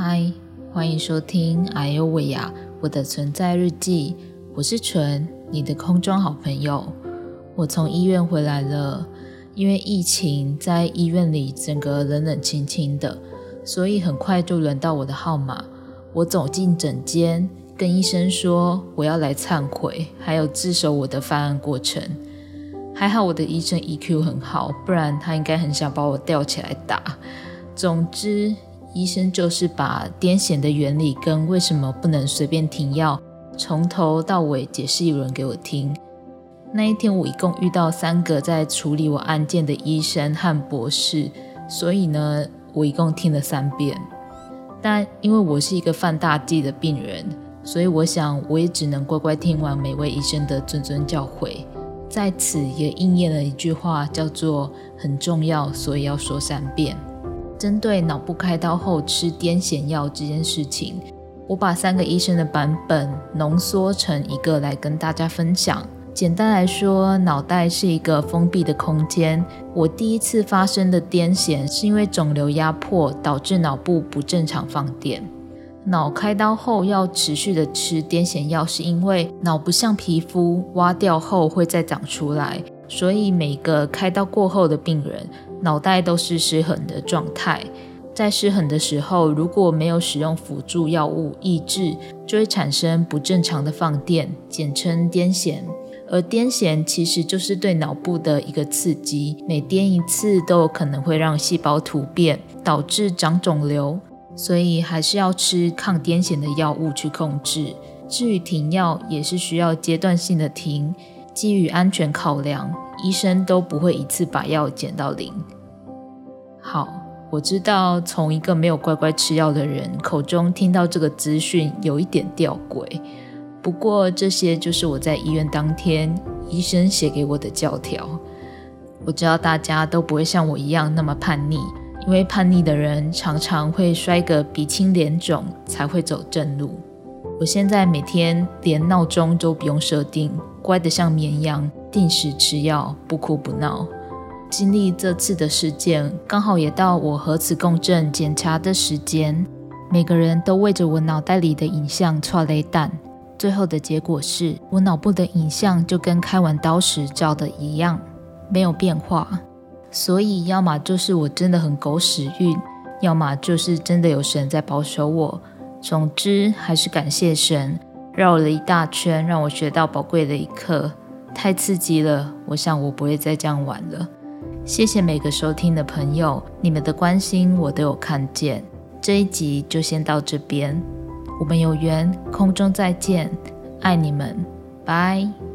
嗨，欢迎收听《哎呦喂呀》我的存在日记。我是纯，你的空中好朋友。我从医院回来了，因为疫情在医院里整个冷冷清清的，所以很快就轮到我的号码。我走进诊间，跟医生说我要来忏悔，还有自首我的犯案过程。还好我的医生 EQ 很好，不然他应该很想把我吊起来打。总之。医生就是把癫痫的原理跟为什么不能随便停药，从头到尾解释一轮给我听。那一天我一共遇到三个在处理我案件的医生和博士，所以呢，我一共听了三遍。但因为我是一个犯大忌的病人，所以我想我也只能乖乖听完每位医生的谆谆教诲。在此也应验了一句话，叫做“很重要，所以要说三遍”。针对脑部开刀后吃癫痫药这件事情，我把三个医生的版本浓缩成一个来跟大家分享。简单来说，脑袋是一个封闭的空间。我第一次发生的癫痫是因为肿瘤压迫导致脑部不正常放电。脑开刀后要持续的吃癫痫药，是因为脑不像皮肤挖掉后会再长出来，所以每个开刀过后的病人。脑袋都是失衡的状态，在失衡的时候，如果没有使用辅助药物抑制，就会产生不正常的放电，简称癫痫。而癫痫其实就是对脑部的一个刺激，每癫一次都有可能会让细胞突变，导致长肿瘤，所以还是要吃抗癫痫的药物去控制。至于停药，也是需要阶段性的停，基于安全考量。医生都不会一次把药减到零。好，我知道从一个没有乖乖吃药的人口中听到这个资讯有一点吊诡，不过这些就是我在医院当天医生写给我的教条。我知道大家都不会像我一样那么叛逆，因为叛逆的人常常会摔个鼻青脸肿才会走正路。我现在每天连闹钟都不用设定，乖得像绵羊。定时吃药，不哭不闹。经历这次的事件，刚好也到我核磁共振检查的时间。每个人都为着我脑袋里的影像错雷弹。最后的结果是我脑部的影像就跟开完刀时照的一样，没有变化。所以，要么就是我真的很狗屎运，要么就是真的有神在保守我。总之，还是感谢神，绕了一大圈，让我学到宝贵的一课。太刺激了，我想我不会再这样玩了。谢谢每个收听的朋友，你们的关心我都有看见。这一集就先到这边，我们有缘空中再见，爱你们，拜。